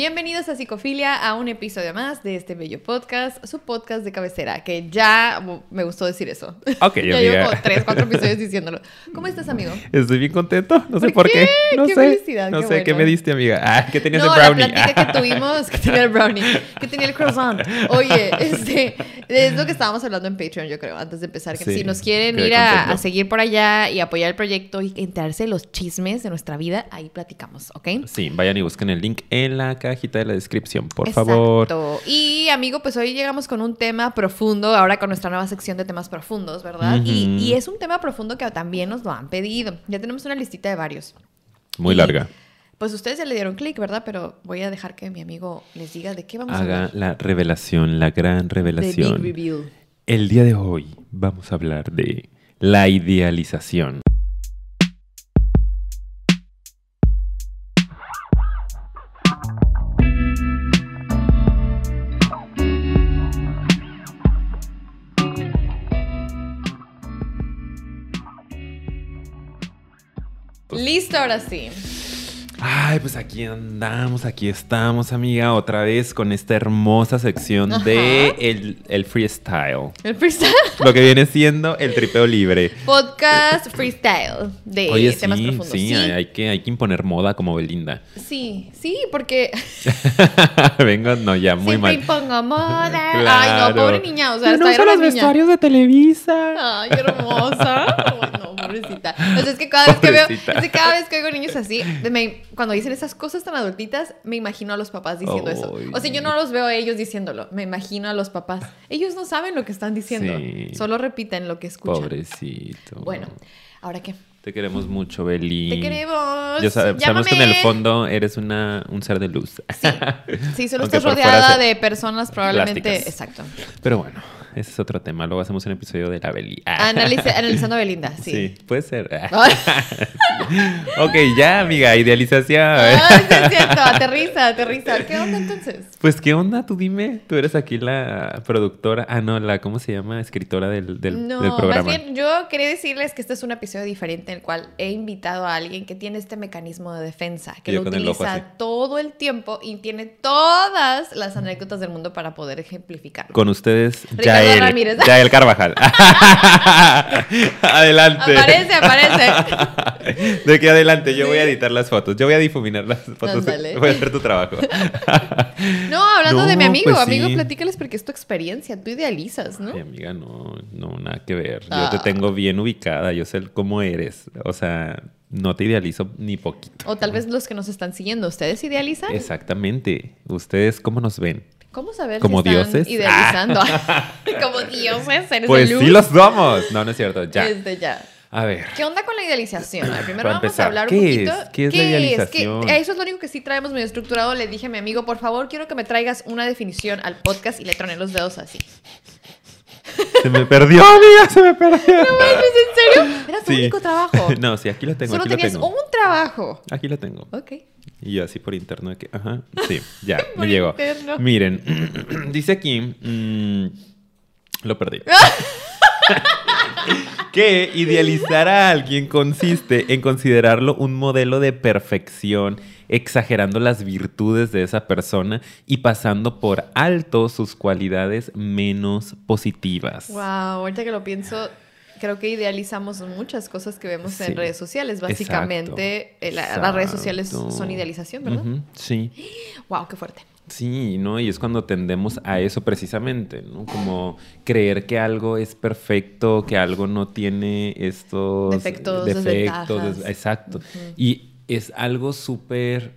Bienvenidos a Psicofilia, a un episodio más de este bello podcast, su podcast de cabecera, que ya me gustó decir eso. Ok, ya amiga. llevo como tres, cuatro episodios diciéndolo. ¿Cómo estás, amigo? Estoy bien contento, no sé ¿Por qué? qué. No Qué sé. felicidad, no qué sé, ¿qué me diste, amiga? Ah, ¿qué tenías no, de brownie? la que tuvimos, que tenía el brownie, que tenía el croissant. Oye, este, es lo que estábamos hablando en Patreon, yo creo, antes de empezar. Que Sí, si nos quieren ir a seguir por allá y apoyar el proyecto y enterarse de los chismes de nuestra vida, ahí platicamos, ¿ok? Sí, vayan y busquen el link en la cajita de la descripción, por favor. Exacto. Y amigo, pues hoy llegamos con un tema profundo, ahora con nuestra nueva sección de temas profundos, ¿verdad? y, es un tema profundo que también nos lo han pedido. Ya tenemos una listita de varios. Muy Y, larga. Pues ustedes ya le dieron clic, ¿verdad? Pero voy a dejar que mi amigo les diga de qué vamos a Haga hablar. la revelación, la gran The Big revelación. Reveal. El día de hoy vamos a hablar de la idealización. Listo, ahora sí. Ay, pues aquí andamos, aquí estamos, amiga, otra vez con esta hermosa sección de Ajá. el, el freestyle. El freestyle. Lo que viene siendo el tripeo libre. Podcast freestyle de Oye, temas sí, profundos. sí, hay, hay que, hay que imponer moda como Belinda. sí, sí, porque Vengo, no, ya, muy siempre mal. impongo moda. Ay, no, pobre niña, o sea, no uso era los niña. vestuarios de Televisa. Ay, qué hermosa. Ay, no, pobrecita. O sea, es que cada vez que veo, es que cada vez que oigo niños así, me- cuando dicen esas cosas tan adultitas, me imagino a los papás diciendo eso. O sea, yo no los veo a ellos diciéndolo, me imagino a los papás. Ellos no saben lo que están diciendo, Sí. solo repiten lo que escuchan. Pobrecito. Bueno, ¿ahora qué? Te queremos mucho, Beli. Te queremos. Yo sab- sabemos que en el Llámame. fondo eres una, un ser de luz. Sí, sí, solo Aunque estás rodeada de personas probablemente. plásticas. Exacto. Pero bueno, ese es otro tema. Luego hacemos un episodio de la Beli. Analice- analizando a Belinda, sí. Sí, puede ser. Ok, ya, amiga, idealización. ay, sí es cierto, aterriza, aterriza. ¿Qué onda entonces? Pues, ¿qué onda? Tú dime. Tú eres aquí la productora. Ah, no, la, ¿cómo se llama? Escritora del, del, no, del programa. más bien yo quería decirles que este es un episodio diferente en el cual he invitado a alguien que tiene este mecanismo de defensa, que yo lo el utiliza todo el tiempo y tiene todas las anécdotas del mundo para poder ejemplificarlo. Con ustedes, Yael. Ramírez. Yael Carvajal. adelante. Aparece, aparece. De que adelante, yo voy a editar las fotos. Yo voy a difuminar las fotos. Voy a hacer tu trabajo. No, hablando No, de mi amigo, pues amigo, sí. platícales porque es tu experiencia, tú idealizas, ¿no? Ay, amiga, no, no, nada que ver. Yo Ah. te tengo bien ubicada, yo sé cómo eres. O sea, no te idealizo ni poquito. O tal vez los que nos están siguiendo, ¿ustedes idealizan? Exactamente. ¿Ustedes cómo nos ven? ¿Cómo saber ¿Como si están dioses? idealizando? Como dioses, eres Pues de luz. sí los somos. No, no es cierto. Ya. Desde ya. A ver. ¿Qué onda con la idealización? A ver, primero vamos empezar, a hablar un ¿qué poquito. es? ¿Qué es la idealización? Que eso es lo único que sí traemos medio estructurado. Le dije a mi amigo, por favor, quiero que me traigas una definición al podcast y le troné los dedos así. Se me perdió, amiga, se me perdió. ¿Es en serio? Era tu Sí. único trabajo. No, sí, aquí lo tengo. Solo aquí lo tenías tengo. un trabajo. Aquí lo tengo. Ok. Y yo así por interno de que, ajá, sí, ya, me llegó. interno. Miren, dice aquí, mm, lo perdí. que idealizar a alguien consiste en considerarlo un modelo de perfección, exagerando las virtudes de esa persona y pasando por alto sus cualidades menos positivas. Wow, ahorita que lo pienso, creo que idealizamos muchas cosas que vemos Sí. en redes sociales. Básicamente, eh, la- las redes sociales son idealización, ¿verdad? Sí. Wow, qué fuerte. Sí, ¿no? Y es cuando tendemos a eso precisamente, ¿no? Como creer que algo es perfecto, que algo no tiene estos Defectos, exacto. Y es algo súper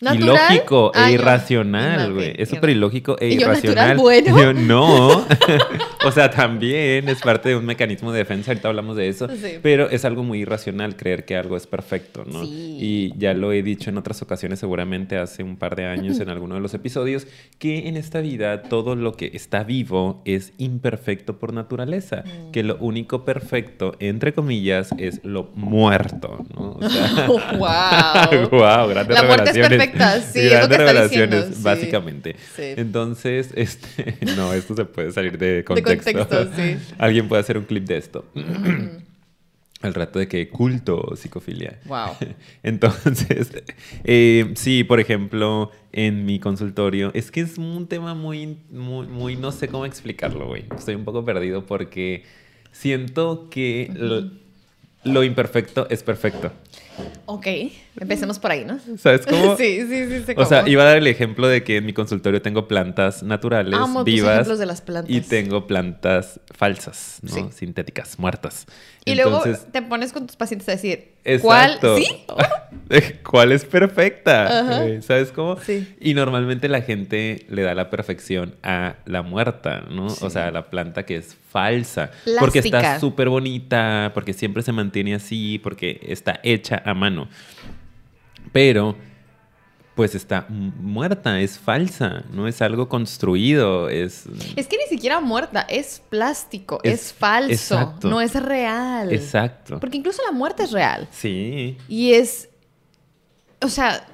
¿Natural? ilógico Ah, e yo- irracional, güey. Es yo súper ilógico e Y yo, irracional. ¿natural bueno? Yo, no. o sea, también es parte de un mecanismo de defensa, ahorita hablamos de eso. Sí. Pero es algo muy irracional creer que algo es perfecto, ¿no? Sí. Y ya lo he dicho en otras ocasiones, seguramente hace un par de años en alguno de los episodios, que en esta vida todo lo que está vivo es imperfecto por naturaleza. Mm. Que lo único perfecto, entre comillas, es lo muerto, ¿no? O sea, wow. wow, grandes La muerte es es lo que grandes revelaciones, diciendo, básicamente. Sí. Entonces, este, no, esto se puede salir de De contexto. sí. Alguien puede hacer un clip de esto. Al rato de que culto psicofilia. Wow. Entonces, eh, sí, por ejemplo, en mi consultorio, es que es un tema muy, muy, muy no sé cómo explicarlo, güey. Estoy un poco perdido porque siento que lo, lo imperfecto es perfecto. Ok, empecemos por ahí, ¿no? ¿Sabes cómo? sí, sí, sí. sé O sea, cómo. iba a dar el ejemplo de que en mi consultorio tengo plantas naturales, Amo tus vivas, ejemplos de las plantas. y tengo plantas falsas, ¿no? Sí. Sintéticas, muertas. Y luego te pones con tus pacientes a decir, ¿cuál? ¿Sí? ¿Cuál es perfecta? Ajá. Eh, ¿Sabes cómo? Sí. Y normalmente la gente le da la perfección a la muerta, ¿no? Sí. O sea, a la planta que es falsa. Porque Plástica. está súper bonita, porque siempre se mantiene así, porque está hecha a mano. Pero, pues está muerta, es falsa, no es algo construido, es... Es que ni siquiera muerta, es plástico, Es- es, falso, exacto. no es real. Exacto. Porque incluso la muerte es real. Sí. Y es. O sea,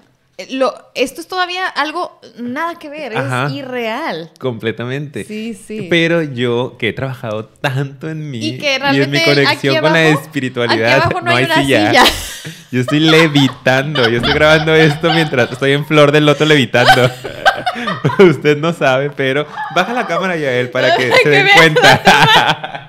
lo, esto es todavía algo nada que ver, Ajá. es irreal. Completamente. Sí, sí. Pero yo que he trabajado tanto en mí Y que en mi conexión con la espiritualidad, abajo no hay silla. Yo estoy levitando, yo estoy grabando esto mientras estoy en flor del loto levitando. Usted no sabe, pero baja la cámara ya él para que se den cuenta.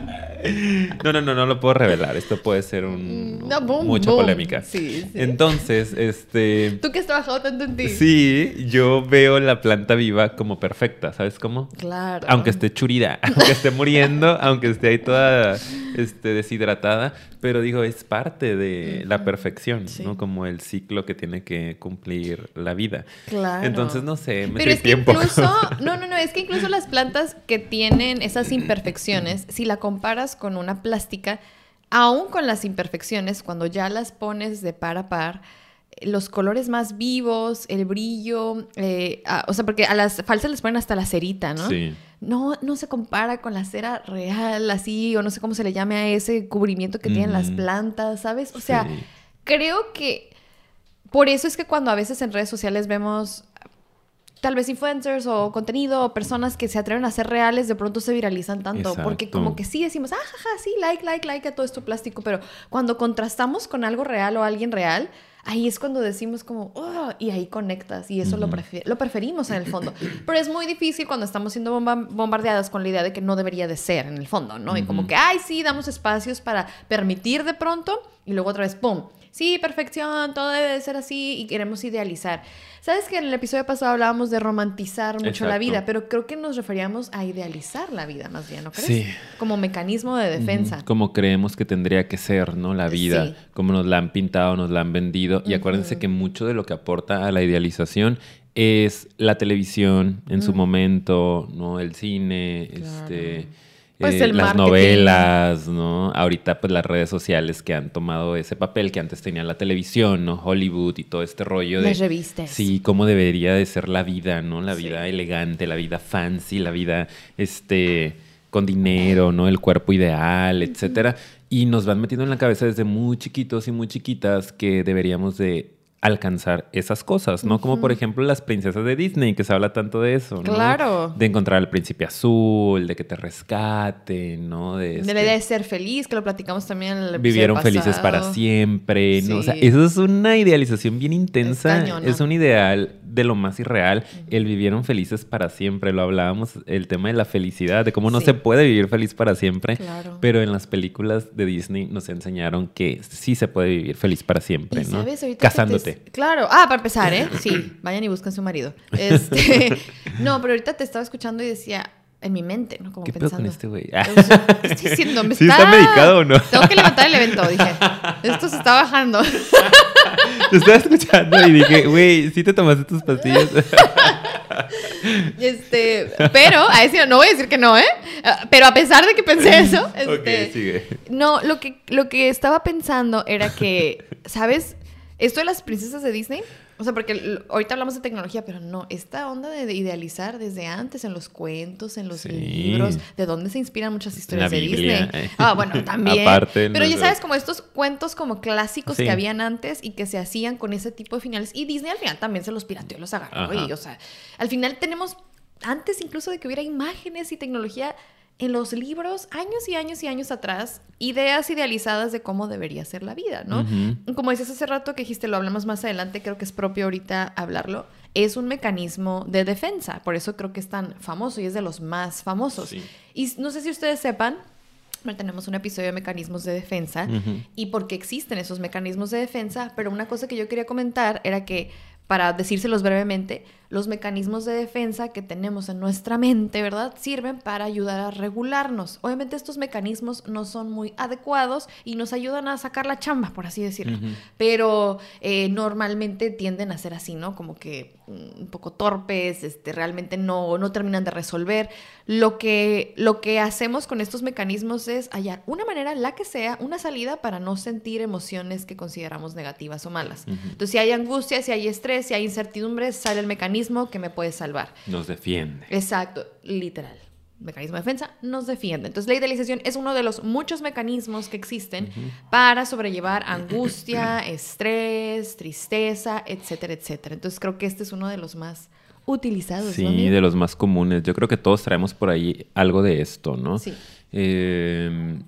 No, no, no, no lo puedo revelar. Esto puede ser un, No, boom, mucha boom. polémica. Sí, sí. Entonces, este... Tú que has trabajado tanto en ti. Sí, yo veo la planta viva como perfecta, ¿sabes cómo? Claro. Aunque esté churida, aunque esté muriendo, aunque esté ahí toda este, deshidratada, pero digo, es parte de la perfección, Sí. ¿no? Como el ciclo que tiene que cumplir la vida. Claro. Entonces, no sé, me Pero es que un poco. incluso, no, no, no, es que incluso las plantas que tienen esas imperfecciones, si la comparas con una plástica, aún con las imperfecciones, cuando ya las pones de par a par, eh, los colores más vivos, el brillo, eh, o sea, porque a las falsas les ponen hasta la cerita, ¿no? Sí. No, no se compara con la cera real, así, o no sé cómo se le llame a ese cubrimiento que tienen las plantas, ¿sabes? O sea, Sí. creo que por eso es que cuando a veces en redes sociales vemos tal vez influencers o contenido o personas que se atreven a ser reales, de pronto se viralizan tanto. Porque como que sí decimos, ah, jaja, sí, like, like, like a todo esto plástico. Pero cuando contrastamos con algo real o alguien real, ahí es cuando decimos como, oh, y ahí conectas. Y eso lo, prefi- lo preferimos en el fondo. Pero es muy difícil cuando estamos siendo bomba- bombardeadas con la idea de que no debería de ser en el fondo, ¿no? Y como que, ay, sí, damos espacios para permitir de pronto y luego otra vez, ¡pum! Sí, perfección, todo debe de ser así y queremos idealizar. Sabes que en el episodio pasado hablábamos de romantizar mucho la vida, pero creo que nos referíamos a idealizar la vida más bien, ¿no crees? Sí. Como mecanismo de defensa. Como creemos que tendría que ser, ¿no? La vida, Sí. como nos la han pintado, nos la han vendido. Y acuérdense que mucho de lo que aporta a la idealización es la televisión en su Mm. momento, ¿no? El cine, Claro. este... Pues eh, el las marketing. novelas, ¿no? Ahorita pues las redes sociales que han tomado ese papel que antes tenía la televisión, ¿no? Hollywood y todo este rollo de... Las revistas. Sí, cómo debería de ser la vida, ¿no? La Sí. vida elegante, la vida fancy, la vida, este, con dinero, ¿no? El cuerpo ideal, etcétera. Y nos van metiendo en la cabeza desde muy chiquitos y muy chiquitas que deberíamos de alcanzar esas cosas, ¿no? Como por ejemplo las princesas de Disney, que se habla tanto de eso, ¿no? Claro. De encontrar al príncipe azul, de que te rescate, ¿no? De, De este- la idea de ser feliz, que lo platicamos también en el vivieron felices para siempre, ¿no? O sea, eso es una idealización bien intensa, Es un ideal de lo más irreal, el vivieron felices para siempre, lo hablábamos, el tema de la felicidad, de cómo no Sí. se puede vivir feliz para siempre, Claro. pero en las películas de Disney nos enseñaron que sí se puede vivir feliz para siempre, Y ¿no? sabes, ahorita que te- Casándote. Claro. Ah, para empezar, ¿eh? Sí, vayan y busquen su marido. Este... no, pero ahorita te estaba escuchando y decía en mi mente, ¿no? Como ¿Qué pedo pensando. con este güey? O sea, ¿Qué estoy diciendo? Me ¿Sí está medicado o no? Tengo que levantar el evento, dije. Esto se está bajando. Te estaba escuchando y dije, güey, ¿sí te tomaste tus pastillas? Este, pero, a decir, no voy a decir que no, ¿eh? Ah, Pero a pesar de que pensé eso, este, ok, sigue. no, lo que, lo que estaba pensando era que, ¿sabes? Esto de las princesas de Disney, o sea, porque ahorita hablamos de tecnología, pero no, esta onda de, de idealizar desde antes en los cuentos, en los Sí. libros, de dónde se inspiran muchas historias la de Biblia, Disney. eh. Ah, bueno, también. Aparte, pero ya sabes, como estos cuentos como clásicos Sí. que habían antes y que se hacían con ese tipo de finales. Y Disney al final también se los pirateó y los agarró. Ajá. Y, o sea, al final tenemos, antes incluso de que hubiera imágenes y tecnología, en los libros años y años y años atrás ideas idealizadas de cómo debería ser la vida, ¿no? Como dices hace rato que dijiste, lo hablamos más adelante, creo que es propio ahorita hablarlo, es un mecanismo de defensa, por eso creo que es tan famoso y es de los más famosos. Y no sé si ustedes sepan, tenemos un episodio de mecanismos de defensa y por qué existen esos mecanismos de defensa, pero una cosa que yo quería comentar era que, para decírselos brevemente, los mecanismos de defensa que tenemos en nuestra mente, ¿verdad? Sirven para ayudar a regularnos. Obviamente estos mecanismos no son muy adecuados y nos ayudan a sacar la chamba, por así decirlo. Pero eh, normalmente tienden a ser así, ¿no? Como que mm, un poco torpes, este, realmente no, no terminan de resolver. Lo que, lo que hacemos con estos mecanismos es hallar una manera, la que sea, una salida para no sentir emociones que consideramos negativas o malas. Entonces, si hay angustia, si hay estrés, si hay incertidumbre, sale el mecanismo que me puede salvar. Nos defiende. Exacto, literal. Mecanismo de defensa nos defiende. Entonces la idealización es uno de los muchos mecanismos que existen para sobrellevar angustia, estrés, tristeza, etcétera, etcétera. Entonces creo que este es uno de los más utilizados. Sí, de los más comunes. Yo creo que todos traemos por ahí algo de esto, ¿no? Sí. Eh,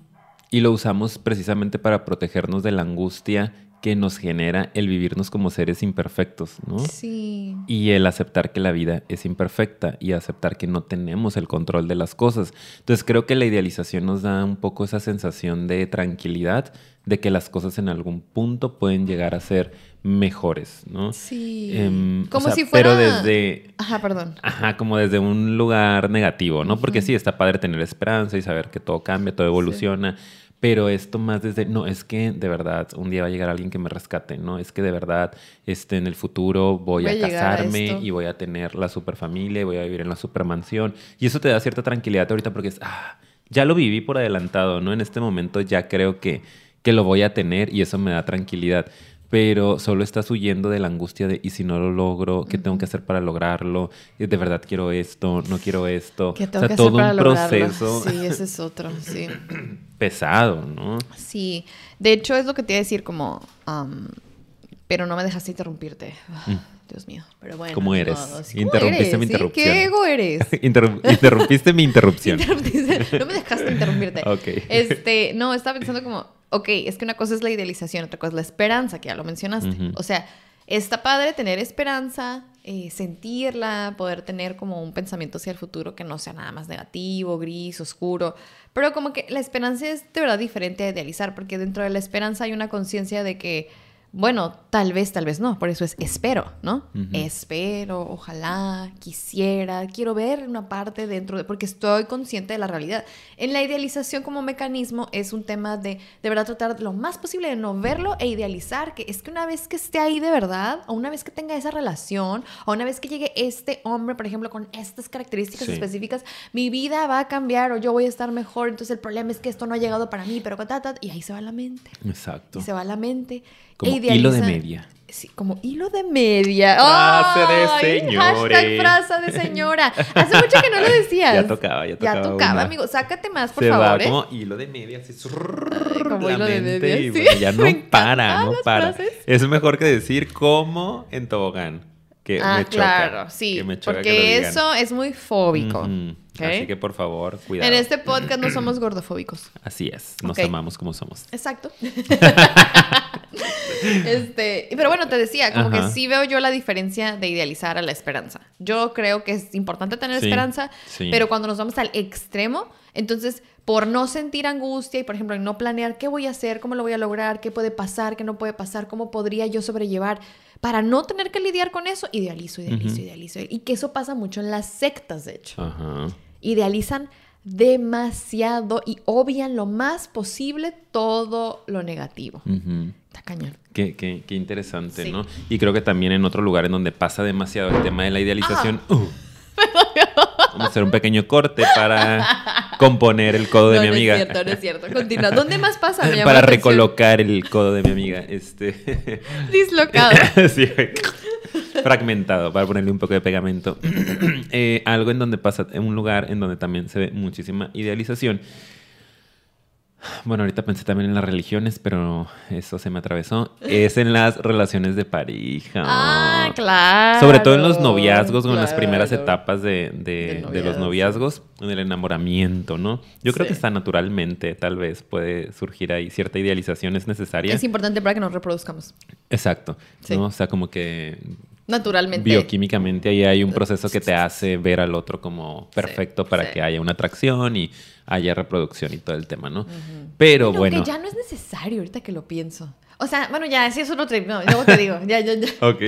y lo usamos precisamente para protegernos de la angustia que nos genera el vivirnos como seres imperfectos, ¿no? Sí. Y el aceptar que la vida es imperfecta y aceptar que no tenemos el control de las cosas. Entonces creo que la idealización nos da un poco esa sensación de tranquilidad, de que las cosas en algún punto pueden llegar a ser mejores, ¿no? Sí. Em, como si fuera... Pero desde... Ajá, perdón. Ajá, como desde un lugar negativo, ¿no? Porque sí, está padre tener esperanza y saber que todo cambia, todo evoluciona. Pero esto más desde, no, es que de verdad un día va a llegar alguien que me rescate, ¿no? Es que de verdad este, en el futuro voy, a casarme y voy a tener la super familia, voy a vivir en la super mansión. Y eso te da cierta tranquilidad ahorita porque es, ah, ya lo viví por adelantado, ¿no? En este momento ya creo que, que lo voy a tener y eso me da tranquilidad pero solo estás huyendo de la angustia de, ¿y si no lo logro? ¿Qué tengo que hacer para lograrlo? ¿De verdad quiero esto? ¿No quiero esto? ¿Qué tengo o sea, todo un proceso. Sí, ese es otro, sí. Pesado, ¿no? Sí. De hecho, es lo que te iba a decir como... pero no me dejaste interrumpirte. Mm. Dios mío, pero bueno. ¿Cómo eres? Interrumpiste mi interrupción. ¿Qué ego eres? interrumpiste mi interrupción. no me dejaste interrumpirte. Ok. Este, no, estaba pensando como ok, es que una cosa es la idealización, otra cosa es la esperanza, que ya lo mencionaste. O sea, está padre tener esperanza, eh, sentirla, poder tener como un pensamiento hacia el futuro que no sea nada más negativo, gris, oscuro. Pero como que la esperanza es de verdad diferente a idealizar, porque dentro de la esperanza hay una conciencia de que bueno, tal vez, tal vez no, por eso es espero, ¿no? Espero, ojalá, quisiera, quiero ver una parte dentro de, porque estoy consciente de la realidad. En la idealización como mecanismo es un tema de de verdad tratar lo más posible de no verlo e idealizar, que es que una vez que esté ahí de verdad, o una vez que tenga esa relación, o una vez que llegue este hombre, por ejemplo, con estas características específicas, mi vida va a cambiar o yo voy a estar mejor, entonces el problema es que esto no ha llegado para mí, pero y ahí se va la mente. Exacto. Y se va la mente. Como hilo de media. Sí, como hilo de media. Frase de señora. Hashtag frase de señora. Hace mucho que no lo decías. ya tocaba, ya tocaba. Ya tocaba, amigo. Sácate más, por favor. Va ¿eh? como hilo de media, así. como hilo de media. Y bueno, ya no para, no para. Es mejor que decir como en tobogán. Que ah, me choca, claro, sí. porque eso es muy fóbico. Así que por favor, cuidado. En este podcast no somos gordofóbicos. Así es, nos amamos como somos. Exacto. este, pero bueno, te decía, como que sí veo yo la diferencia de idealizar a la esperanza. Yo creo que es importante tener esperanza, pero cuando nos vamos al extremo, entonces por no sentir angustia y por ejemplo no planear qué voy a hacer, cómo lo voy a lograr, qué puede pasar, qué no puede pasar, cómo podría yo sobrellevar, para no tener que lidiar con eso, idealizo, idealizo, idealizo. Y que eso pasa mucho en las sectas, de hecho. Ajá idealizan demasiado y obvian lo más posible todo lo negativo. Está cañón. Qué, qué, qué interesante, ¿no? Y creo que también en otro lugar en donde pasa demasiado el tema de la idealización. Ah. Uh, vamos a hacer un pequeño corte para componer el codo de mi amiga. No es cierto, no es cierto. Continúa. ¿Dónde más pasa? para recolocar el codo de mi amiga. Este... Dislocado. sí, fragmentado, para ponerle un poco de pegamento. Eh, algo en donde pasa, en un lugar en donde también se ve muchísima idealización. Bueno, ahorita pensé también en las religiones, pero eso se me atravesó. Es en las relaciones de pareja. Ah, claro. Sobre todo en los noviazgos o en las primeras claro. etapas de, de- de los noviazgos, en el enamoramiento, ¿no? Yo creo que está naturalmente, tal vez puede surgir ahí cierta idealización, es necesaria. Es importante para que nos reproduzcamos. Exacto, Sí. ¿no? O sea, como que Naturalmente. bioquímicamente ahí hay un proceso que te hace ver al otro como perfecto para sí. que haya una atracción y haya reproducción y todo el tema, ¿no? Pero Bueno, bueno. que ya no es necesario ahorita que lo pienso. O sea, bueno, ya, sí es otro trip. No, luego te digo. Ya, ya, ya. Ok.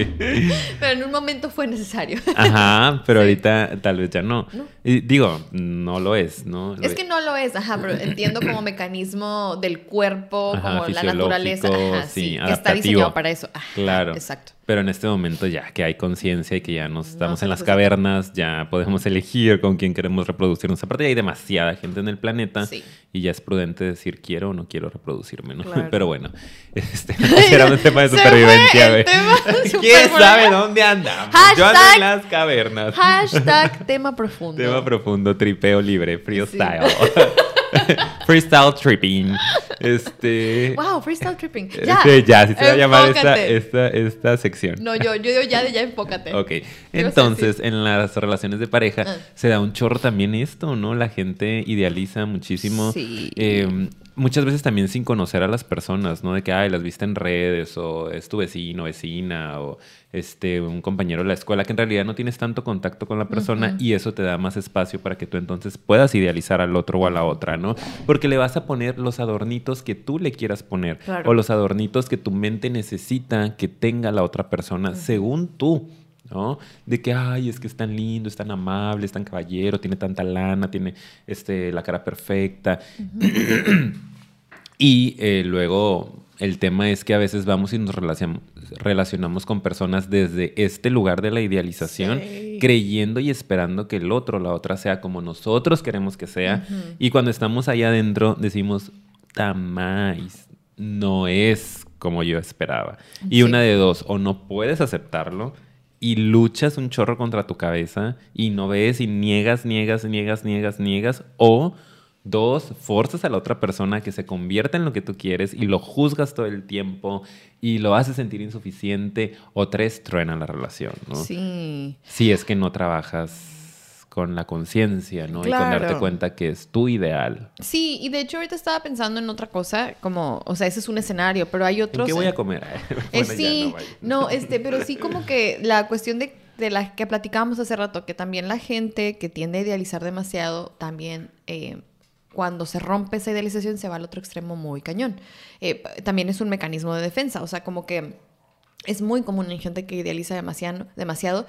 Pero en un momento fue necesario. Ajá, pero ahorita tal vez ya no. No. Y digo, no lo es, ¿no? Es que no lo es, ajá, pero entiendo como mecanismo del cuerpo, Ajá, como la naturaleza, ajá, sí, sí, que está diseñado para eso. Ajá, Claro. Exacto. Pero en este momento ya que hay conciencia y que ya nos estamos No, en las pues, cavernas, ya podemos elegir con quién queremos reproducirnos. Aparte ya hay demasiada gente en el planeta Sí. y ya es prudente decir quiero o no quiero reproducirme, ¿no? Claro. Pero bueno, este era un tema de supervivencia, güey. ¿Quién sabe dónde andamos? Yo ando Hashtag- en las cavernas. Hashtag tema profundo. Tema profundo, tripeo libre, freestyle. Sí. freestyle tripping. Este. Wow, freestyle tripping. eh, Ya. sí, ya, así se va a llamar esta, esta, esta sección. No, yo, yo digo ya de ya enfócate. Ok, entonces en las relaciones de pareja Ah. se da un chorro también esto, ¿no? La gente idealiza muchísimo. Sí. eh, muchas veces también sin conocer a las personas, ¿no? De que, ay, las viste en redes o es tu vecino, vecina o este, un compañero de la escuela, que en realidad no tienes tanto contacto con la persona y eso te da más espacio para que tú entonces puedas idealizar al otro o a la otra, ¿no? Porque le vas a poner los adornitos que tú le quieras poner Claro. o los adornitos que tu mente necesita que tenga la otra persona según tú. ¿No? De que, ay, es que es tan lindo, es tan amable, es tan caballero, tiene tanta lana, tiene este, la cara perfecta. y eh, luego el tema es que a veces vamos y nos relacion- relacionamos con personas desde este lugar de la idealización, Sí. creyendo y esperando que el otro, la otra, sea como nosotros queremos que sea. Y cuando estamos ahí adentro decimos, tamais, no es como yo esperaba. Y una de dos, o no puedes aceptarlo y luchas un chorro contra tu cabeza y no ves y niegas, niegas, niegas, niegas, niegas, o dos, forzas a la otra persona que se convierta en lo que tú quieres y lo juzgas todo el tiempo y lo haces sentir insuficiente, o tres, truena la relación, ¿no? Sí. Si es que no trabajas con la conciencia, ¿no? Y con darte cuenta que es tu ideal. Sí, y de hecho ahorita estaba pensando en otra cosa, como, o sea, ese es un escenario, pero hay ¿En otros. qué voy a comer? Eh, Bueno, sí, no, este, pero sí como que la cuestión de, de la que platicábamos hace rato, que también la gente que tiende a idealizar demasiado, también eh, cuando se rompe esa idealización se va al otro extremo muy cañón. Eh, también es un mecanismo de defensa, o sea, como que es muy común en gente que idealiza demasiado, demasiado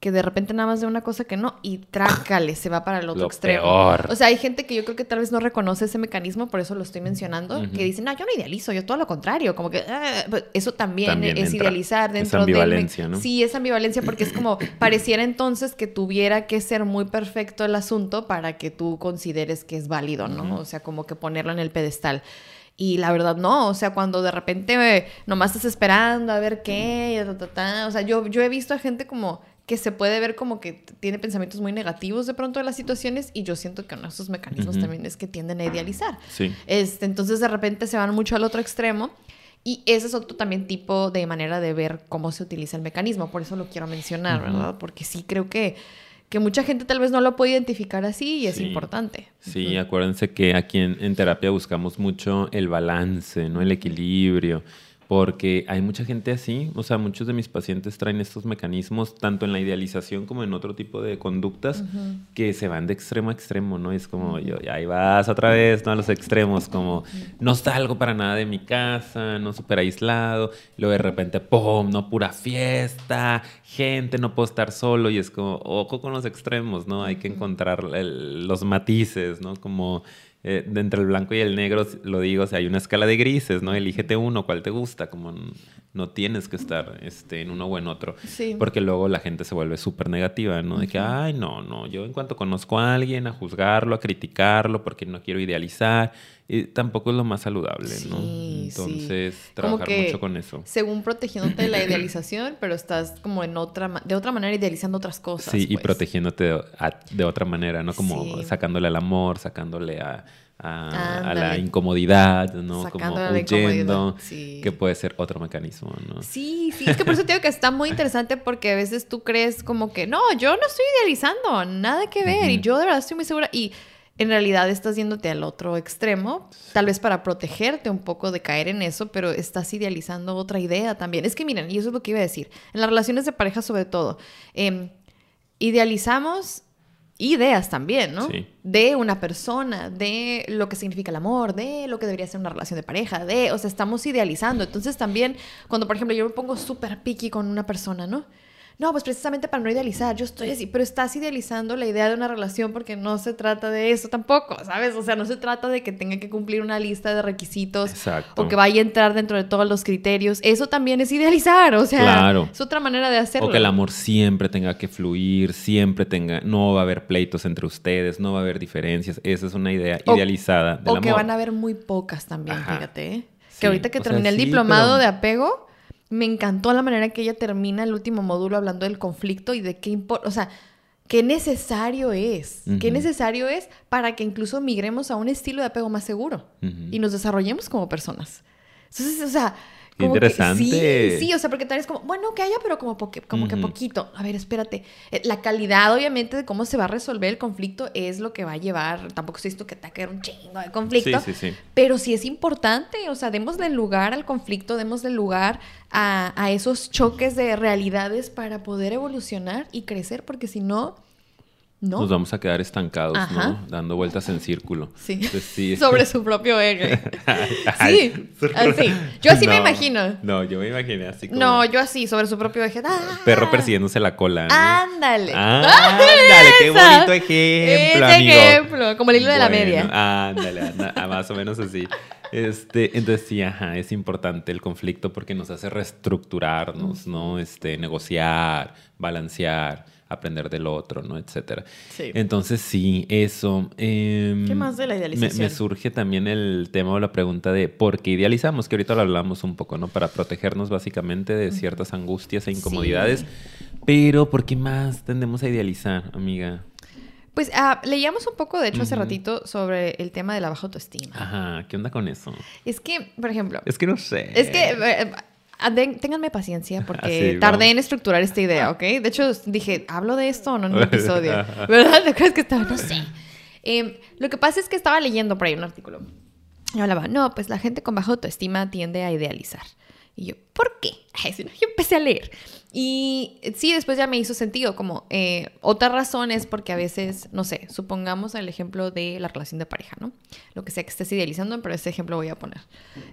que de repente nada más de una cosa que no y trácale, se va para el otro Lo extremo. peor. O sea, hay gente que yo creo que tal vez no reconoce ese mecanismo, por eso lo estoy mencionando, que dicen, no, yo no idealizo, yo todo lo contrario, como que ah", pues, eso también, También es entra idealizar dentro me- ambivalencia, ¿no? Sí, esa ambivalencia porque es como pareciera entonces que tuviera que ser muy perfecto el asunto para que tú consideres que es válido, ¿no? O sea, como que ponerlo en el pedestal. Y la verdad no, o sea, cuando de repente eh, nomás estás esperando a ver qué, ta, ta, ta, o sea, yo, yo he visto a gente como que se puede ver como que tiene pensamientos muy negativos de pronto de las situaciones y yo siento que uno de esos mecanismos también es que tienden a idealizar. Sí. Este, entonces de repente se van mucho al otro extremo y ese es otro también tipo de manera de ver cómo se utiliza el mecanismo, por eso lo quiero mencionar. ¿verdad? Porque sí creo que, que mucha gente tal vez no lo puede identificar así y es Sí. importante. Sí, acuérdense que aquí en, en terapia buscamos mucho el balance, ¿no? El equilibrio, porque hay mucha gente así, o sea, muchos de mis pacientes traen estos mecanismos, tanto en la idealización como en otro tipo de conductas, que se van de extremo a extremo, ¿no? Es como, yo, ahí vas otra vez, ¿no? A los extremos, como, no salgo para nada de mi casa, no súper aislado, luego de repente, ¡pum!, ¿no? Pura fiesta, gente, no puedo estar solo, y es como, ojo con los extremos, ¿no? Hay que encontrar el- los matices, ¿no? Como eh, de entre el blanco y el negro, lo digo, o sea, hay una escala de grises, ¿no? Elígete uno, cuál te gusta, como no tienes que estar este, en uno o en otro. Sí. Porque luego la gente se vuelve súper negativa, ¿no? De que, ay, no, no, yo en cuanto conozco a alguien, a juzgarlo, a criticarlo, porque no quiero idealizar, y tampoco es lo más saludable, ¿no? Sí, sí. Entonces, trabajar que mucho con eso. Según protegiéndote de la idealización, pero estás como en otra, de otra manera idealizando otras cosas. Sí, y pues. protegiéndote de, a- de otra manera, ¿no? Como Sí. sacándole al amor, sacándole a, a, la incomodidad, ¿no? como huyendo, que puede ser otro mecanismo, ¿no? Sí, sí, es que por eso te digo que está muy interesante porque a veces tú crees como que, no, yo no estoy idealizando, nada que ver, y yo de verdad estoy muy segura, y en realidad estás yéndote al otro extremo, tal vez para protegerte un poco de caer en eso, pero estás idealizando otra idea también. Es que miren, y eso es lo que iba a decir, en las relaciones de pareja sobre todo, eh, idealizamos ideas también, ¿no? Sí. De una persona, de lo que significa el amor, de lo que debería ser una relación de pareja, de, o sea, estamos idealizando. Entonces también, cuando por ejemplo yo me pongo súper picky con una persona, ¿no? No, pues precisamente para no idealizar, yo estoy así, pero estás idealizando la idea de una relación porque no se trata de eso tampoco, ¿sabes? O sea, no se trata de que tenga que cumplir una lista de requisitos o que vaya a entrar dentro de todos los criterios. Eso también es idealizar, o sea, es otra manera de hacerlo. O que el amor siempre tenga que fluir, siempre tenga, no va a haber pleitos entre ustedes, no va a haber diferencias. Esa es una idea idealizada del O que van a haber muy pocas también, fíjate. ¿eh? Que ahorita que terminé el diplomado de apego me encantó la manera en que ella termina el último módulo hablando del conflicto y de qué importa, o sea, qué necesario es, qué necesario es para que incluso migremos a un estilo de apego más seguro y nos desarrollemos como personas. Entonces, o sea, interesante. sí, sí, o sea, porque tal vez como, bueno, que haya, pero como, como que poquito. A ver, espérate. Eh, la calidad, obviamente, de cómo se va a resolver el conflicto es lo que va a llevar. Tampoco estoy esto que te va un chingo de conflicto. Sí, sí, sí. Pero sí es importante, o sea, démosle lugar al conflicto, démosle lugar a, a esos choques de realidades para poder evolucionar y crecer, porque si no nos vamos a quedar estancados, ¿no? Dando vueltas en círculo. Sí. Sobre su propio eje. sí, así. Yo así me imagino. No, yo me imaginé así como... No, yo así, sobre su propio eje. ¡Ah! Perro persiguiéndose la cola. ¿no? Ándale. Ándale, qué bonito ejemplo, Ese ejemplo, como el hilo de la media. Ándale, más o menos así. Este, entonces sí, ajá, es importante el conflicto porque nos hace reestructurarnos, ¿no? Este, negociar, balancear aprender del otro, ¿no? Etcétera. Sí. Entonces, sí, eso. Em, ¿Qué más de la idealización? Me, surge también el tema o la pregunta de por qué idealizamos, que ahorita lo hablamos un poco, ¿no? Para protegernos básicamente de ciertas angustias e incomodidades. Pero, ¿por qué más tendemos a idealizar, amiga? Pues ah, leíamos un poco, de hecho, hace ratito sobre el tema de la baja autoestima. Ajá, ¿qué onda con eso? Es que, por ejemplo... Es que no sé. Es que eh, ténganme paciencia porque tardé en estructurar esta idea, ¿ok? De hecho, dije, ¿hablo de esto o no en un episodio? ¿Verdad? ¿Te crees que estaba? No sé. Em, lo que pasa es que estaba leyendo por ahí un artículo. Y hablaba, no, pues la gente con baja autoestima tiende a idealizar. Y yo, ¿por qué? yo empecé a leer. Y sí, después ya me hizo sentido, como eh, otra razón es porque a veces, no sé, supongamos el ejemplo de la relación de pareja, ¿no? Lo que sea que estés idealizando, pero ese ejemplo voy a poner.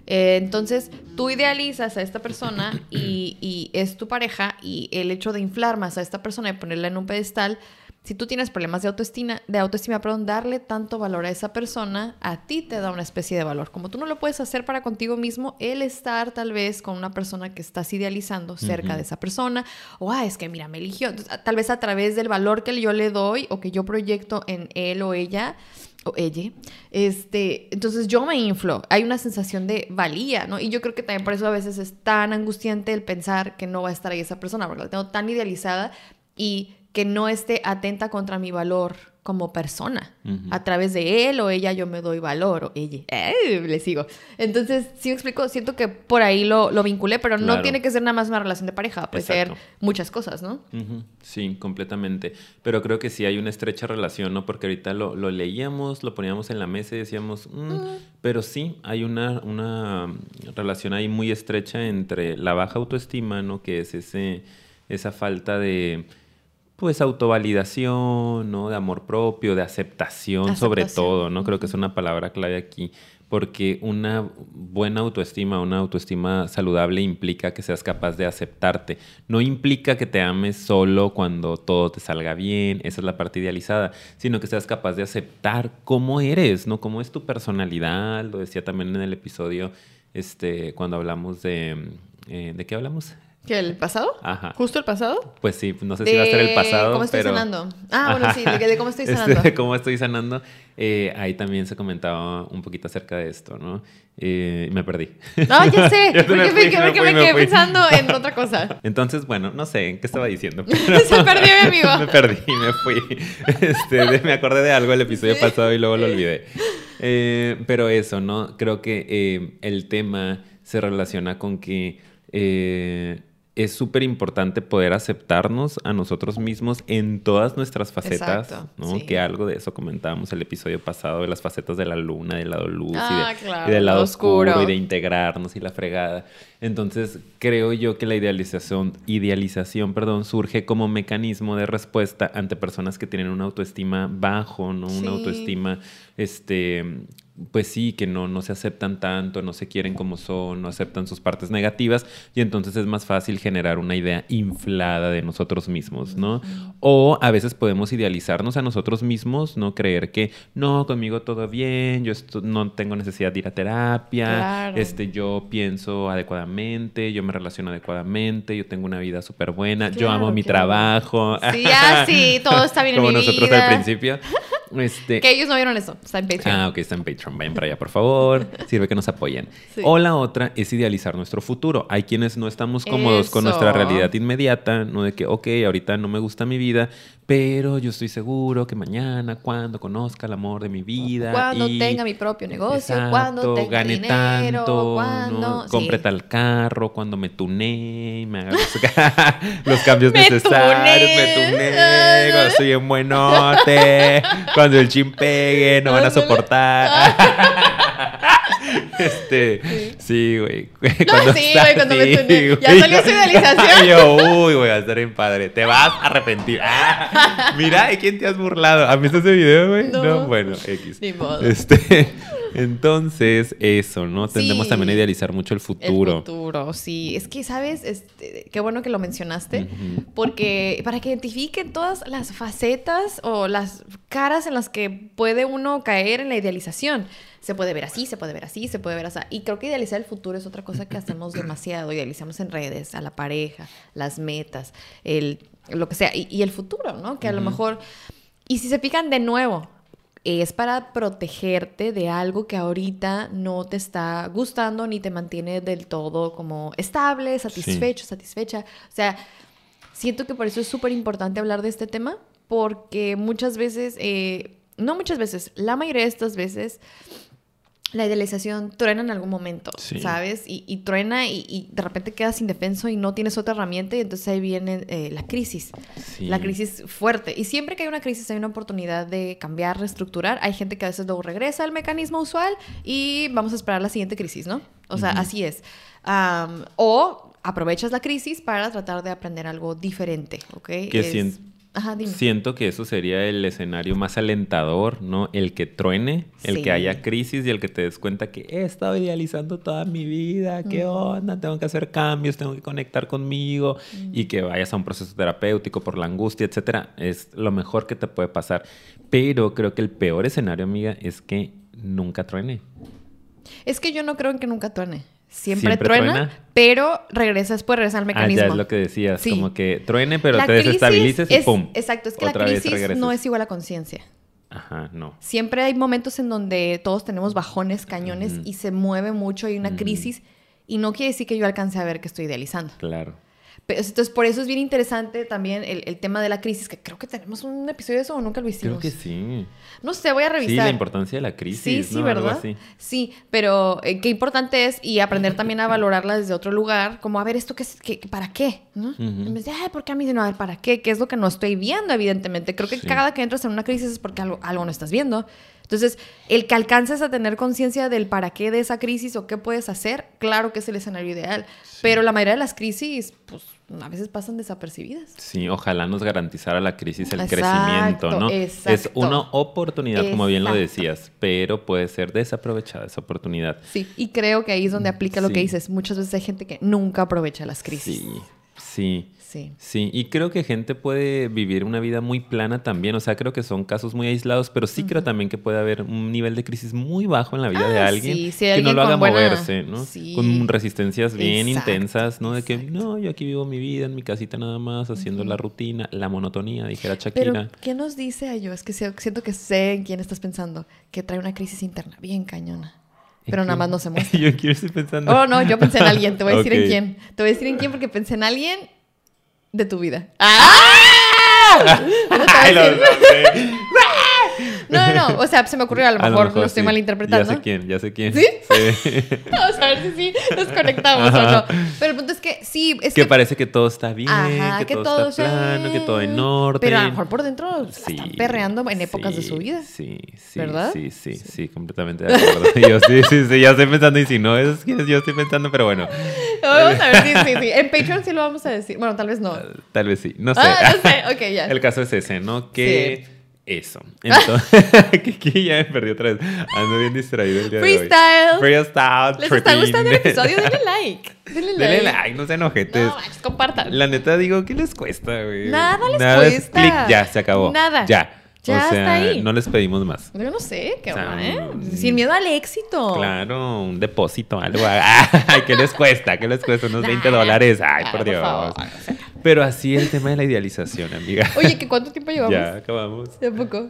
Eh, entonces, tú idealizas a esta persona y, y es tu pareja y el hecho de inflar más a esta persona y ponerla en un pedestal, si tú tienes problemas de autoestima, de autoestima, perdón, darle tanto valor a esa persona, a ti te da una especie de valor. Como tú no lo puedes hacer para contigo mismo, el estar tal vez con una persona que estás idealizando cerca de esa persona, o ah, es que mira, me eligió. tal vez a través del valor que yo le doy o que yo proyecto en él o ella, o ella, este, entonces yo me inflo, hay una sensación de valía, ¿no? Y yo creo que también por eso a veces es tan angustiante el pensar que no va a estar ahí esa persona, porque la tengo tan idealizada y que no esté atenta contra mi valor como persona. A través de él o ella yo me doy valor, o ella, le sigo. Entonces, si me explico, siento que por ahí lo, lo vinculé, pero no tiene que ser nada más una relación de pareja, puede ser muchas cosas, ¿no? Sí, completamente. Pero creo que sí hay una estrecha relación, ¿no? Porque ahorita lo, lo leíamos, lo poníamos en la mesa y decíamos, mm", pero sí, hay una, una relación ahí muy estrecha entre la baja autoestima, ¿no? Que es ese, esa falta de pues autovalidación, ¿no? De amor propio, de aceptación, sobre todo, ¿no? Creo que es una palabra clave aquí, porque una buena autoestima, una autoestima saludable implica que seas capaz de aceptarte. No implica que te ames solo cuando todo te salga bien, esa es la parte idealizada, sino que seas capaz de aceptar cómo eres, ¿no? Cómo es tu personalidad, lo decía también en el episodio, este, cuando hablamos de, eh, ¿de qué hablamos? ¿Qué, el pasado? Ajá. ¿Justo el pasado? Pues sí, no sé si va a ser el pasado. ¿Cómo estoy pero... sanando? Ah, bueno, sí, de, de cómo estoy Este, sanando. de cómo estoy sanando. Eh, ahí también se comentaba un poquito acerca de esto, ¿no? Eh, me perdí. No, ya sé, Ya me porque fui, me, me porque fui, me me quedé fui. pensando en otra cosa. Entonces, bueno, no sé en qué estaba diciendo. Se perdió mi amigo. me perdí, me fui. Este, me acordé de algo el episodio pasado y luego lo olvidé. Eh, pero eso, ¿no? Creo que eh, el tema se relaciona con que eh, es súper importante poder aceptarnos a nosotros mismos en todas nuestras facetas, Exacto, ¿no? sí. Que algo de eso comentábamos el episodio pasado, de las facetas de la luna, del lado luz y, Ah, de- claro, y del lado oscuro. oscuro. y de integrarnos y la fregada. Entonces, creo yo que la idealización, idealización, perdón, surge como mecanismo de respuesta ante personas que tienen una autoestima bajo, ¿no? Una Sí. autoestima, este, pues sí, que no, no se aceptan tanto, no se quieren como son, no aceptan sus partes negativas y entonces es más fácil generar una idea inflada de nosotros mismos, ¿no? O a veces podemos idealizarnos a nosotros mismos, ¿no? Creer que no, conmigo todo bien, yo esto- no tengo necesidad de ir a terapia, Claro. este, yo pienso adecuadamente, yo me relaciono adecuadamente, yo tengo una vida súper buena, yo amo mi claro. trabajo. Sí, ah, sí, todo está bien en Como mi nosotros vida. al principio. Este, Que ellos no vieron eso, está en Patreon. Ah, ok, está en Patreon. Vayan para allá, por favor. Sirve que nos apoyen. Sí. O la otra es idealizar nuestro futuro. Hay quienes no estamos cómodos con nuestra realidad inmediata, ¿no? De que, ok, ahorita no me gusta mi vida, pero yo estoy seguro que mañana, cuando conozca el amor de mi vida. Cuando y- tenga mi propio negocio, Exacto, cuando tenga gane dinero, tanto, cuando... ¿no? sí. compre tal carro, cuando me tunee, me haga los, los cambios Me necesarios, me tunee, cuando estoy en buenote, cuando el chin pegue, no van a soportar. Este, sí, güey. No, sí, güey, cuando me tunee. Ya salió su idealización. Yo, uy, güey, va a estar bien padre. Te vas a arrepentir. Ah, mira, ¿de quién te has burlado? ¿Has visto ese video, güey? No. no bueno, X. Ni modo. Este, entonces, eso, ¿no? Tendemos Sí. también a idealizar mucho el futuro. El futuro, sí. Es que, ¿sabes? Este, qué bueno que lo mencionaste. Porque para que identifiquen todas las facetas o las caras en las que puede uno caer en la idealización. Se puede ver así, se puede ver así, se puede ver así. Y creo que idealizar el futuro es otra cosa que hacemos demasiado. Idealizamos en redes, a la pareja, las metas, el, lo que sea. Y, y el futuro, ¿no? Que a lo mejor... Y si se pican de nuevo, es para protegerte de algo que ahorita no te está gustando ni te mantiene del todo como estable, satisfecho, satisfecha. O sea, siento que por eso es súper importante hablar de este tema, porque muchas veces, eh, no muchas veces, la mayoría de estas veces, la idealización truena en algún momento, Sí. ¿sabes? Y, y truena y, y de repente quedas indefenso y no tienes otra herramienta y entonces ahí viene eh, la crisis. Sí. La crisis fuerte. Y siempre que hay una crisis hay una oportunidad de cambiar, reestructurar. Hay gente que a veces luego regresa al mecanismo usual y vamos a esperar la siguiente crisis, ¿no? O sea, así es. Am, o aprovechas la crisis para tratar de aprender algo diferente, ¿ok? Que Es- Ajá, dime. Siento que eso sería el escenario más alentador, ¿no? El que truene, el Sí. que haya crisis y el que te des cuenta que he estado idealizando toda mi vida, qué Mm. onda, tengo que hacer cambios, tengo que conectar conmigo y que vayas a un proceso terapéutico por la angustia, etcétera, es lo mejor que te puede pasar. Pero creo que el peor escenario, amiga, es que nunca truene. Es que yo no creo en que nunca truene. Siempre, ¿Siempre truena, truena? pero regresa después, regresa al Ah, mecanismo. ya es lo que decías, Sí. como que truene, pero La te desestabilices y es- ¡pum! Exacto, es que la crisis no es igual a conciencia. Ajá, no. Siempre hay momentos en donde todos tenemos bajones, cañones y se mueve mucho, hay una Ujú. crisis y no quiere decir que yo alcance a ver que estoy idealizando. Claro. Entonces, por eso es bien interesante también el, el tema de la crisis, que creo que tenemos un episodio de eso o nunca lo hicimos. Creo que sí. No sé, voy a revisar. Sí, la importancia de la crisis. Sí, sí, ¿verdad? Sí, pero eh, qué importante es y aprender también a valorarla desde otro lugar, como a ver esto qué qué, para qué, ¿no? Ay, ¿por qué a mí? No, a ver, ¿para qué? ¿Qué es lo que no estoy viendo, evidentemente? Creo que Sí. cada que entras en una crisis es porque algo, algo no estás viendo. Entonces, el que alcances a tener conciencia del para qué de esa crisis o qué puedes hacer, claro que es el escenario ideal. Pero la mayoría de las crisis, pues, a veces pasan desapercibidas. Sí, ojalá nos garantizara la crisis el Exacto, crecimiento, ¿no? Es una oportunidad, como bien lo decías, pero puede ser desaprovechada esa oportunidad. Sí, y creo que ahí es donde aplica lo que dices. Muchas veces hay gente que nunca aprovecha las crisis. Sí, sí. Sí. Sí, y creo que gente puede vivir una vida muy plana también, o sea, creo que son casos muy aislados, pero sí creo también que puede haber un nivel de crisis muy bajo en la vida de Ah, alguien sí, sí, que no lo haga buena- moverse, ¿no? Sí. Con resistencias bien Exacto, intensas, ¿no? De que, exacto. no, yo aquí vivo mi vida en mi casita nada más, haciendo la rutina, la monotonía, dijera Shakira. Pero, ¿qué nos dice a yo? Es que siento que sé en quién estás pensando, que trae una crisis interna bien cañona. Pero nada más no se muestra. yo quiero estoy pensando. Oh, no, yo pensé en alguien. Te voy a decir en quién. Te voy a decir en quién porque pensé en alguien de tu vida. ¡Ah! Ay, lo. No, no, no. O sea, se me ocurrió. A lo A mejor lo, estoy sí. malinterpretando. Ya sé quién, ya sé quién. ¿Sí? Sí. Vamos a ver si sí nos conectamos o no. Pero el punto es que sí, es que que. parece que todo está bien, Ajá, que, todo, está plano, que todo en orden. Pero a lo mejor por dentro Sí, están perreando en épocas de su vida. Sí, sí, ¿Verdad? Sí, sí, sí, completamente de acuerdo. yo sí, sí, sí, ya estoy pensando y si no es quienes yo estoy pensando, pero bueno, Vamos a ver, sí, sí, sí. En Patreon sí lo vamos a decir. Bueno, tal vez no. tal vez sí, no sé. Ah, no sé. Ok, ya. El caso es ese, ¿no? Que eso. Entonces, que, que ya me perdí otra vez. Ando bien distraído el día de Freestyle. hoy. Freestyle. ¿Les está tripping. gustando el episodio? Denle like. Denle like. Denle like, no sean ojetes. No, compartan. La neta digo, ¿qué les cuesta, güey? Nada les es cuesta. clic, ya, se acabó. Nada. Ya. Ya o sea, está ahí. no les pedimos más. Yo no sé, qué O sea, ¿eh? Sin miedo al éxito. Claro, un depósito, algo. Ay, ¿qué les cuesta? ¿Qué les cuesta? Unos 20 dólares. Ay, por Dios. favor, o. Pero así el tema de la idealización, amiga. Oye, ¿que ¿cuánto tiempo llevamos? Ya, acabamos. ¿De poco?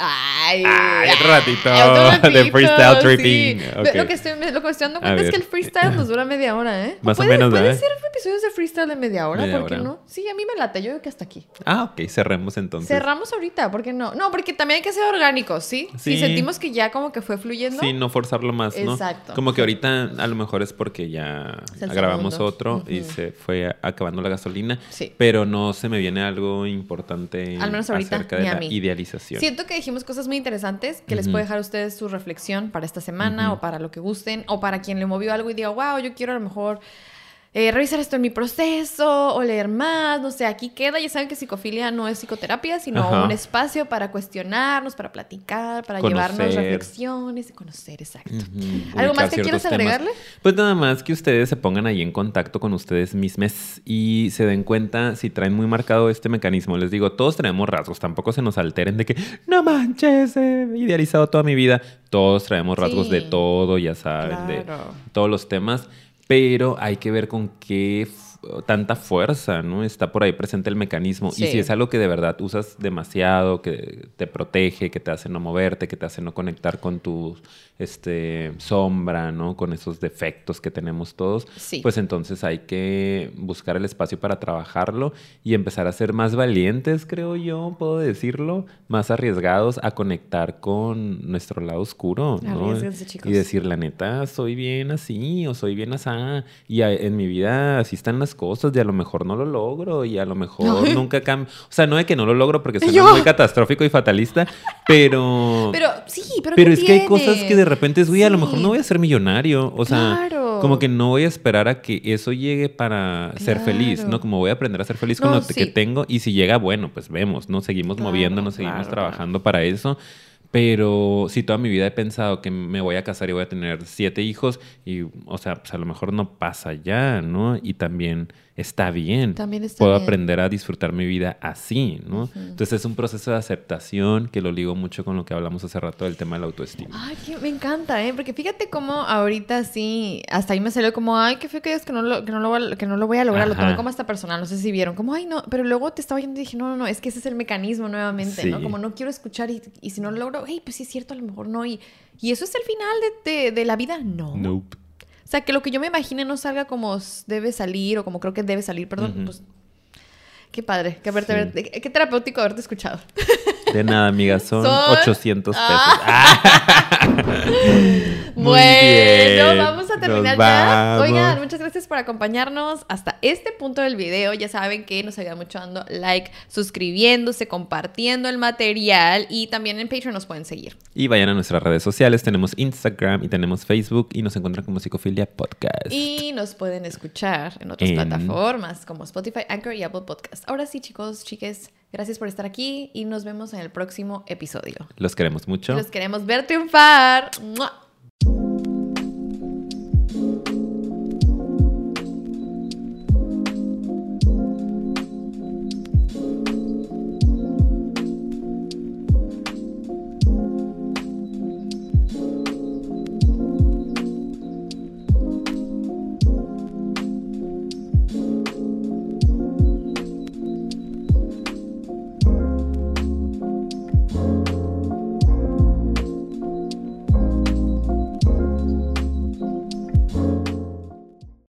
Ay, Ay, otro ratito otro de freestyle tripping. sí. Lo, que estoy, lo que estoy dando cuenta es que el freestyle nos dura media hora, ¿eh? Más o ¿Puede- menos, ¿Puede ser episodios de freestyle de media hora? Media ¿Por qué hora. no? Sí, a mí me late. Yo digo que hasta aquí. Ah, ok, cerremos entonces. Cerramos ahorita, ¿por qué no? No, porque también hay que ser orgánicos, ¿sí? Si Sí. sentimos que ya como que fue fluyendo. Sí, no forzarlo más, ¿no? Exacto. Como que ahorita a lo mejor es porque ya grabamos segundo. otro y se fue acabando la gasolina. Sí. Pero no se me viene algo importante Al menos ahorita, acerca de la idealización. Siento que dijimos cosas muy interesantes que les puede dejar a ustedes su reflexión para esta semana o para lo que gusten o para quien le movió algo y diga, wow, yo quiero a lo mejor eh, revisar esto en mi proceso o leer más, no sé, aquí queda. Ya saben que psicofilia no es psicoterapia, sino Ajá. un espacio para cuestionarnos, para platicar, para llevarnos reflexiones conocer, exacto. ¿Algo más que quieras temas. agregarle? Pues nada más que ustedes se pongan ahí en contacto con ustedes mismos y se den cuenta si traen muy marcado este mecanismo. Les digo, todos tenemos rasgos, tampoco se nos alteren de que no manches, he idealizado toda mi vida. Todos traemos rasgos Sí. de todo, ya saben, de todos los temas, pero hay que ver con qué tanta fuerza, ¿no? Está por ahí presente el mecanismo. Y Sí. si es algo que de verdad usas demasiado, que te protege, que te hace no moverte, que te hace no conectar con tu este, sombra, ¿no? Con esos defectos que tenemos todos, Sí. pues entonces hay que buscar el espacio para trabajarlo y empezar a ser más valientes, creo yo, puedo decirlo, más arriesgados a conectar con nuestro lado oscuro, ¿no? Chicos. Y decir, la neta, soy bien así o soy bien asá. Y en mi vida así están las cosas y a lo mejor no lo logro y a lo mejor Ay. nunca cambio. O sea, no de que no lo logro porque Yo. muy catastrófico y fatalista, pero... Pero sí, pero Pero ¿qué es que hay cosas que de repente es, güey, a lo mejor no voy a ser millonario. O sea, Claro. como que no voy a esperar a que eso llegue para ser feliz. ¿no? Como voy a aprender a ser feliz con lo que tengo. Y si llega, bueno, pues vemos, ¿no? Seguimos Claro, moviéndonos, seguimos trabajando para eso. Pero si toda mi vida he pensado que me voy a casar y voy a tener siete hijos, y, o sea, pues a lo mejor no pasa ya, ¿no? Y también está bien. También está Puedo bien. aprender a disfrutar mi vida así, ¿no? Entonces es un proceso de aceptación que lo ligo mucho con lo que hablamos hace rato del tema de la autoestima. Ay, que me encanta, ¿eh? Porque fíjate cómo ahorita sí, hasta ahí me salió como, ay, qué feo que es que no lo, que no lo, voy a- que no lo voy a lograr. Lo tomé como hasta personal, no sé si vieron. Como, ay, no, pero luego te estaba yendo y dije, no, no, no, es que ese es el mecanismo nuevamente, ¿no? Como no quiero escuchar y, y si no lo logro, hey, pues sí es cierto, a lo mejor no. Y, y eso es el final de, de- de la vida, no. Nope. O sea, que lo que yo me imagine no salga como debe salir o como creo que debe salir, perdón, pues... Qué padre, que haberte, Sí. haberte- qué terapéutico haberte escuchado. De nada, amiga, son, Son- 800 pesos. Ah. Muy bueno, terminar nos ya. vamos. Oigan, muchas gracias por acompañarnos hasta este punto del video. Ya saben que nos ayuda mucho dando like, suscribiéndose, compartiendo el material y también en Patreon nos pueden seguir. Y vayan a nuestras redes sociales. Tenemos Instagram y tenemos Facebook y nos encuentran como Psicofilia Podcast. Y nos pueden escuchar en otras En- plataformas como Spotify, Anchor y Apple Podcast. Ahora sí, chicos, chiques, gracias por estar aquí y nos vemos en el próximo episodio. Los queremos mucho. Los queremos ver triunfar. ¡Mua!